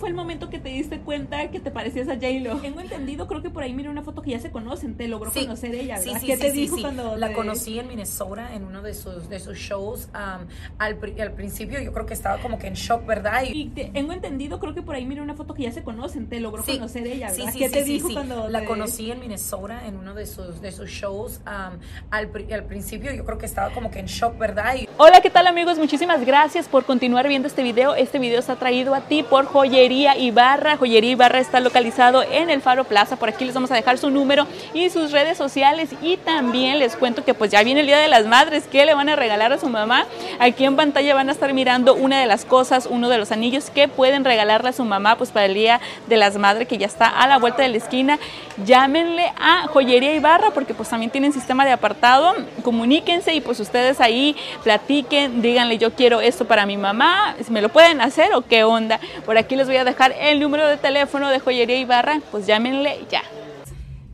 fue el momento que te diste cuenta que te parecías a J-Lo? Tengo entendido, creo que por ahí mira una foto que ya se conocen, te logró conocer ella, ¿verdad? Sí, sí, ¿Qué sí, te sí, dijo sí. cuando La te- conocí en Minnesota en uno de sus, de sus shows. um, al, al principio yo creo que estaba como que en shock, ¿verdad? Y, Y te- tengo entendido, creo que por ahí mira una foto que ya se conocen, te logró Sí, conocer ella, sí, ¿verdad? sí, ¿Qué sí, te sí, dijo sí. cuando La te- conocí en Minnesota en uno de sus, de sus shows. um, al, al principio yo creo que estaba como que en shock, ¿verdad? Y Hola, ¿qué tal amigos? Muchísimas gracias por continuar viendo este video. Este video está traído a ti por Joyería Ibarra. Joyería Ibarra está localizado en el Faro Plaza. Por aquí les vamos a dejar su número y sus redes sociales. Y también les cuento que pues ya viene el Día de las Madres. ¿Qué le van a regalar a su mamá? Aquí en pantalla van a estar mirando una de las cosas, uno de los anillos que pueden regalarle a su mamá pues para el Día de las Madres que ya está a la vuelta de la esquina. Llámenle a Joyería Ibarra porque pues también tienen sistema de apartado. Comuníquense y pues ustedes ahí platiquen, díganle yo quiero esto para mi mamá, si me lo pueden hacer o qué onda. Por aquí les voy a dejar el número de teléfono de Joyería Ibarra, pues llámenle ya.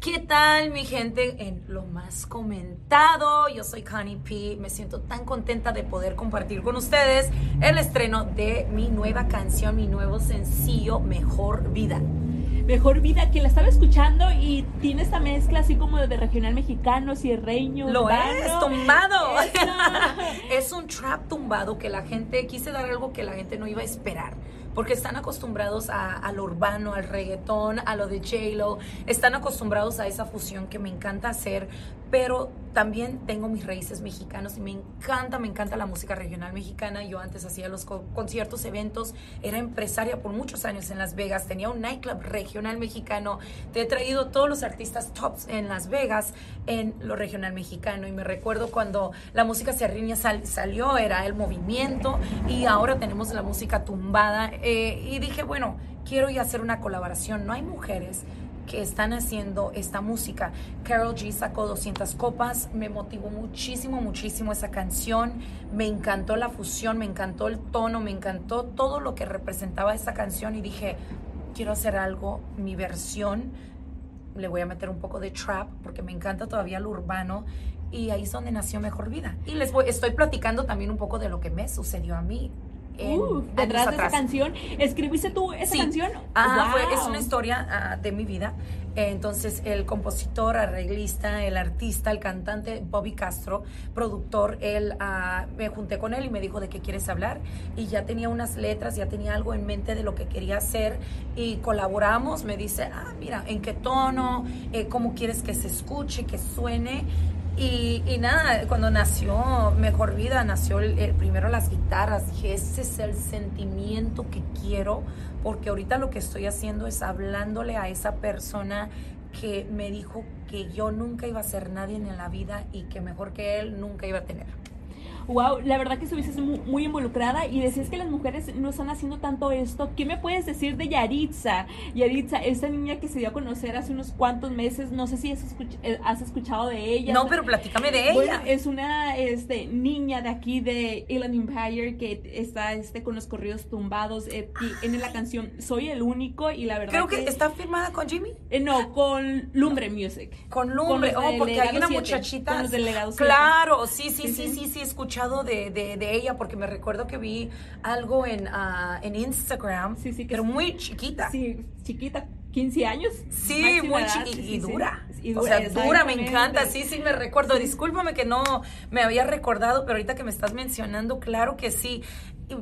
¿Qué tal mi gente? En lo más comentado, yo soy Connie P. Me siento tan contenta de poder compartir con ustedes el estreno de mi nueva canción, mi nuevo sencillo, Mejor Vida. Mejor vida, que la estaba escuchando y tiene esta mezcla así como de regional mexicano, sierreño, Lo urbano. es, tumbado. Eso. es un trap tumbado que la gente, quise dar algo que la gente no iba a esperar. Porque están acostumbrados a, lo urbano, al reggaetón, a lo de J-Lo. Están acostumbrados a esa fusión que me encanta hacer. Pero también tengo mis raíces mexicanos y me encanta, me encanta la música regional mexicana. Yo antes hacía los co- conciertos, eventos, era empresaria por muchos años en Las Vegas. Tenía un nightclub regional mexicano. Te he traído todos los artistas tops en Las Vegas en lo regional mexicano. Y me recuerdo cuando la música serriña sal- salió, era el movimiento. Y ahora tenemos la música tumbada. Eh, y dije, bueno, quiero ya hacer una colaboración. No hay mujeres que están haciendo esta música. Carol G sacó 200 copas, me motivó muchísimo, muchísimo esa canción, me encantó la fusión, me encantó el tono, me encantó todo lo que representaba esa canción y dije, quiero hacer algo, mi versión, le voy a meter un poco de trap porque me encanta todavía lo urbano y ahí es donde nació Mejor Vida. Y les voy, estoy platicando también un poco de lo que me sucedió a mí. En Uh, detrás de esa canción, ¿escribiste tú esa Sí. canción? Fue- Wow. es una historia ah, de mi vida. Entonces, el compositor, arreglista, el artista, el cantante Bobby Castro, productor, él, ah, me junté con él y me dijo de qué quieres hablar. Y ya tenía unas letras, ya tenía algo en mente de lo que quería hacer. Y colaboramos, me dice, ah, mira, ¿en qué tono? Eh, ¿Cómo quieres que se escuche, que suene? Y, nada, cuando nació Mejor Vida, nació el, el- primero las guitarras. Dije, ese es el sentimiento que quiero, porque ahorita lo que estoy haciendo es hablándole a esa persona que me dijo que yo nunca iba a ser nadie en la vida y que mejor que él nunca iba a tener. Wow, la verdad que estuviste mu- muy, involucrada y decías que las mujeres no están haciendo tanto esto. ¿Qué me puedes decir de Yaritza? Yaritza, esta niña que se dio a conocer hace unos cuantos meses, no sé si has, escuch- eh, has escuchado de ella. No, pero platícame de Bueno, ella. es una este, niña de aquí de Inland Empire que está este, con los corridos tumbados. eh, en la canción Soy el único y la verdad Creo que está firmada con Jimmy. eh, no, con Lumbre Music. Con Lumbre, Con oh, porque hay una muchachita. con los delegados claro, sí, sí, Sí, sí, sí. sí, sí, he escuchado de, de, de ella porque me recuerdo que vi algo en, ah, en Instagram, Sí, sí, que pero es- muy chiquita. Sí, chiquita, 15 años. Sí, muy chiquita sí, y sí, dura. O sea, dura, me encanta. Sí, sí, me recuerdo. Discúlpame que no me había recordado, pero ahorita que me estás mencionando, claro que sí. Y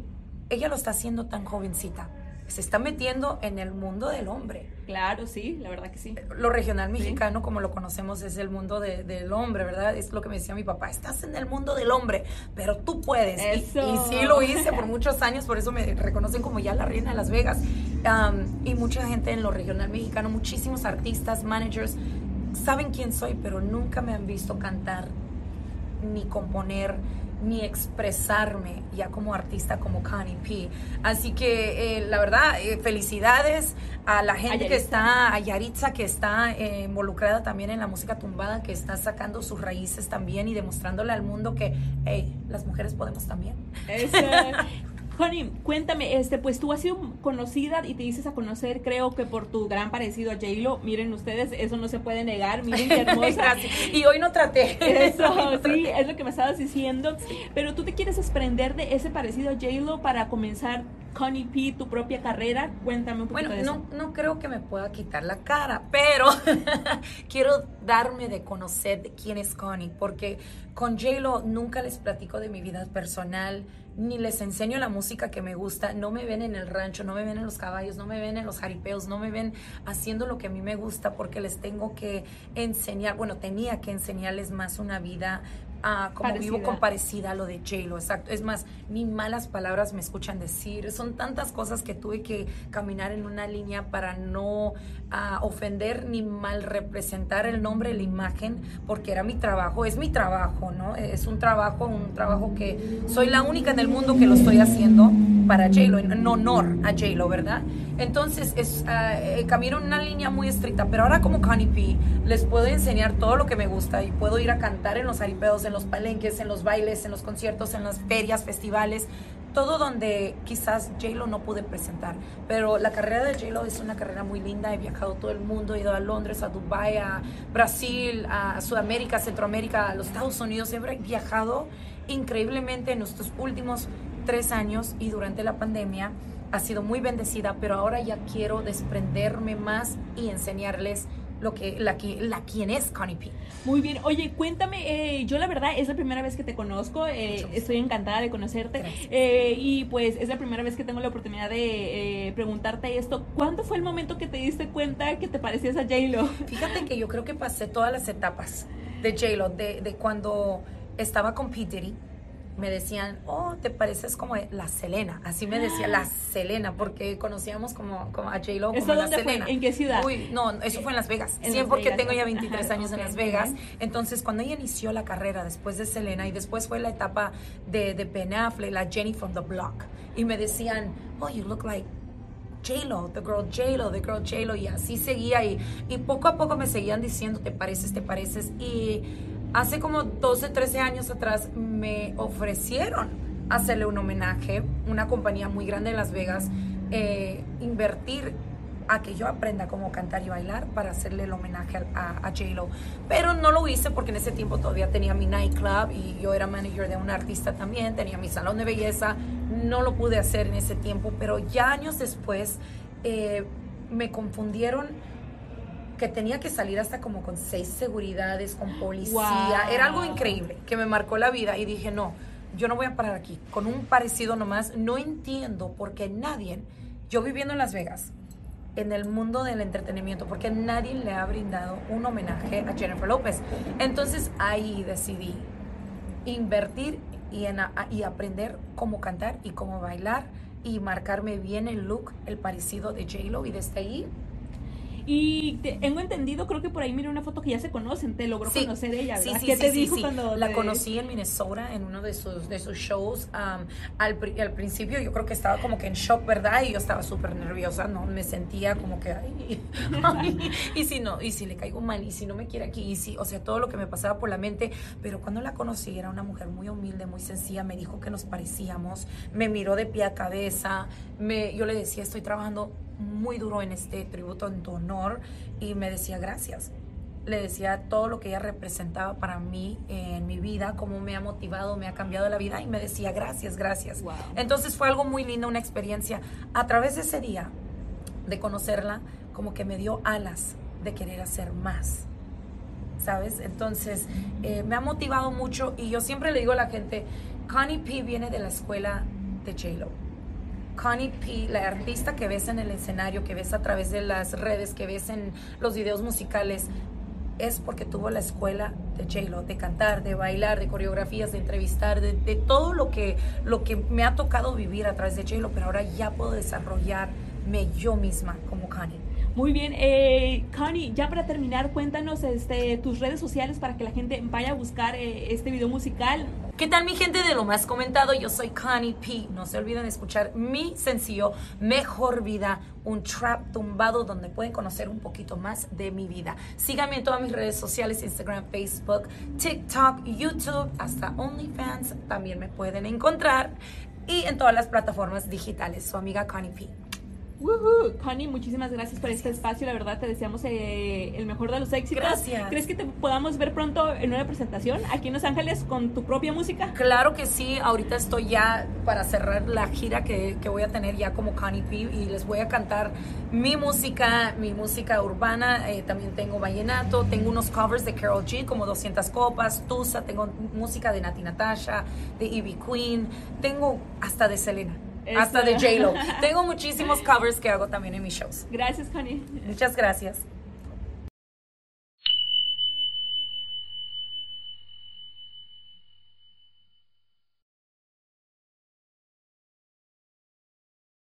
ella lo está haciendo tan jovencita. Se está metiendo en el mundo del hombre. Claro, sí, la verdad que sí. Lo regional mexicano, como lo conocemos, es el mundo de- del hombre, ¿verdad? Es lo que me decía mi papá, estás en el mundo del hombre, pero tú puedes. Y- Eso. Y, sí lo hice por muchos años, por eso me reconocen como ya la reina de Las Vegas. Am, y mucha gente en lo regional mexicano, muchísimos artistas, managers, saben quién soy, pero nunca me han visto cantar, ni componer, ni expresarme ya como artista como Connie P. Así que eh, la verdad, eh, felicidades a la gente que está, a Yaritza que está eh, involucrada también en la música tumbada, que está sacando sus raíces también y demostrándole al mundo que, hey, las mujeres podemos también. Eso. Honey, cuéntame, este, pues tú has sido conocida y te dices a conocer, creo que por tu gran parecido a J-Lo. Miren ustedes, eso no se puede negar. Miren qué hermosa. Y hoy no traté. Eso, sí, es lo que me estabas diciendo. Pero tú te quieres desprender de ese parecido a J-Lo para comenzar Connie P, tu propia carrera? Cuéntame un poquito bueno, de eso. no, no creo que me pueda quitar la cara, pero quiero darme de conocer de quién es Connie, porque con J-Lo nunca les platico de mi vida personal, ni les enseño la música que me gusta, no me ven en el rancho, no me ven en los caballos, no me ven en los jaripeos, no me ven haciendo lo que a mí me gusta porque les tengo que enseñar, bueno, tenía que enseñarles más una vida ah, como vivo Parecida. con parecida a lo de J-Lo, exacto. Es más, ni malas palabras me escuchan decir. Son tantas cosas que tuve que caminar en una línea para no ah, ofender ni mal representar el nombre, la imagen, porque era mi trabajo, es mi trabajo, ¿no? Es un trabajo, un trabajo que soy la única en el mundo que lo estoy haciendo para J-Lo, en, honor a J-Lo, ¿verdad? Entonces, es, eh, camino en una línea muy estricta, pero ahora como Connie P, les puedo enseñar todo lo que me gusta y puedo ir a cantar en los aripeos, en los palenques, en los bailes, en los conciertos, en las ferias, festivales, todo donde quizás J-Lo no pude presentar. Pero la carrera de J-Lo es una carrera muy linda, he viajado todo el mundo, he ido a Londres, a Dubai, a Brasil, a Sudamérica, Centroamérica, a los Estados Unidos, he viajado increíblemente en estos últimos tres años y durante la pandemia ha sido muy bendecida, pero ahora ya quiero desprenderme más y enseñarles lo que la, la quién es Connie P. Muy bien. Oye, cuéntame, eh, yo la verdad es la primera vez que te conozco, eh, estoy encantada de conocerte eh, y pues es la primera vez que tengo la oportunidad de eh, preguntarte esto. ¿Cuándo fue el momento que te diste cuenta que te parecías a J-Lo? Fíjate que yo creo que pasé todas las etapas de J-Lo, de, de cuando estaba con P. Diddy, me decían, oh, te pareces como la Selena. Así me decía la Selena, porque conocíamos como, como a J-Lo como ¿Esto la dónde fue? Selena. ¿En qué ciudad? Uy, no, eso fue en Las Vegas. En Sí, Las porque Vegas, tengo ya ok. 23 Ajá, años en Las Vegas. Entonces, cuando ella inició la carrera después de Selena y después fue la etapa de, de Ben Affleck, la Jenny from the Block, y me decían, oh, you look like J-Lo, the girl J-Lo, the girl J-Lo, y así seguía, y, y poco a poco me seguían diciendo, te pareces, te pareces, y hace como 12, 13 años atrás me ofrecieron hacerle un homenaje, una compañía muy grande en Las Vegas, eh, invertir a que yo aprenda cómo cantar y bailar para hacerle el homenaje a, a, J-Lo. Pero no lo hice porque en ese tiempo todavía tenía mi nightclub y yo era manager de un artista también, tenía mi salón de belleza. No lo pude hacer en ese tiempo, pero ya años después eh, me confundieron que tenía que salir hasta como con seis seguridades, con policía. Wow. Era algo increíble que me marcó la vida y dije, no, yo no voy a parar aquí. Con un parecido nomás, no entiendo por qué nadie, yo viviendo en Las Vegas, en el mundo del entretenimiento, porque nadie le ha brindado un homenaje a Jennifer López. Entonces ahí decidí invertir y, en y aprender cómo cantar y cómo bailar y marcarme bien el look, el parecido de J-Lo y desde ahí Y te- tengo entendido, creo que por ahí miré una foto que ya se conocen, te logró Sí, conocer ella, ¿verdad? sí, ¿Qué te dijo sí. cuando La te- conocí en Minnesota en uno de sus, de sus shows. um, al, al principio yo creo que estaba como que en shock, ¿verdad? Y yo estaba súper nerviosa, ¿no? Me sentía como que, ay, ay, y si no, y si le caigo mal, y si no me quiere aquí, y si, o sea, todo lo que me pasaba por la mente. Pero cuando la conocí, era una mujer muy humilde, muy sencilla, me dijo que nos parecíamos, me miró de pie a cabeza, me, yo le decía, estoy trabajando muy duro en este tributo en tu honor, y me decía, gracias le decía todo lo que ella representaba para mí en mi vida, cómo me ha motivado, me ha cambiado la vida y me decía gracias, gracias. Wow. Entonces fue algo muy lindo, una experiencia. A través de ese día, de conocerla, como que me dio alas de querer hacer más. ¿Sabes? Entonces eh, me ha motivado mucho y yo siempre le digo a la gente, Connie P viene de la escuela de J-Lo. Connie P, la artista que ves en el escenario, que ves a través de las redes, que ves en los videos musicales, es porque tuvo la escuela de J-Lo, de cantar, de bailar, de coreografías, de entrevistar, de, todo lo que, lo que me ha tocado vivir a través de J-Lo, pero ahora ya puedo desarrollarme yo misma como Connie. Muy bien, eh, Connie, ya para terminar, cuéntanos este, tus redes sociales para que la gente vaya a buscar eh, este video musical. ¿Qué tal mi gente de lo más comentado? Yo soy Connie P. No se olviden de escuchar mi sencillo Mejor Vida, un trap tumbado donde pueden conocer un poquito más de mi vida. Síganme en todas mis redes sociales, Instagram, Facebook, TikTok, YouTube, hasta OnlyFans. También me pueden encontrar y en todas las plataformas digitales. Su amiga Connie P. Connie, muchísimas gracias por este espacio. La verdad, te deseamos eh, el mejor de los éxitos. Gracias. ¿Crees que te podamos ver pronto en una presentación aquí en Los Ángeles con tu propia música? Claro que sí. Ahorita estoy ya para cerrar la gira que, que voy a tener ya como Connie P y les voy a cantar mi música, mi música urbana. Eh, también tengo vallenato, tengo unos covers de Carol G como 200 copas, Tusa, tengo música de Nati Natasha, de Ivy Queen, tengo hasta de Selena. Hasta de J-Lo. Tengo muchísimos covers que hago también en mis shows. Gracias, Connie. Muchas gracias.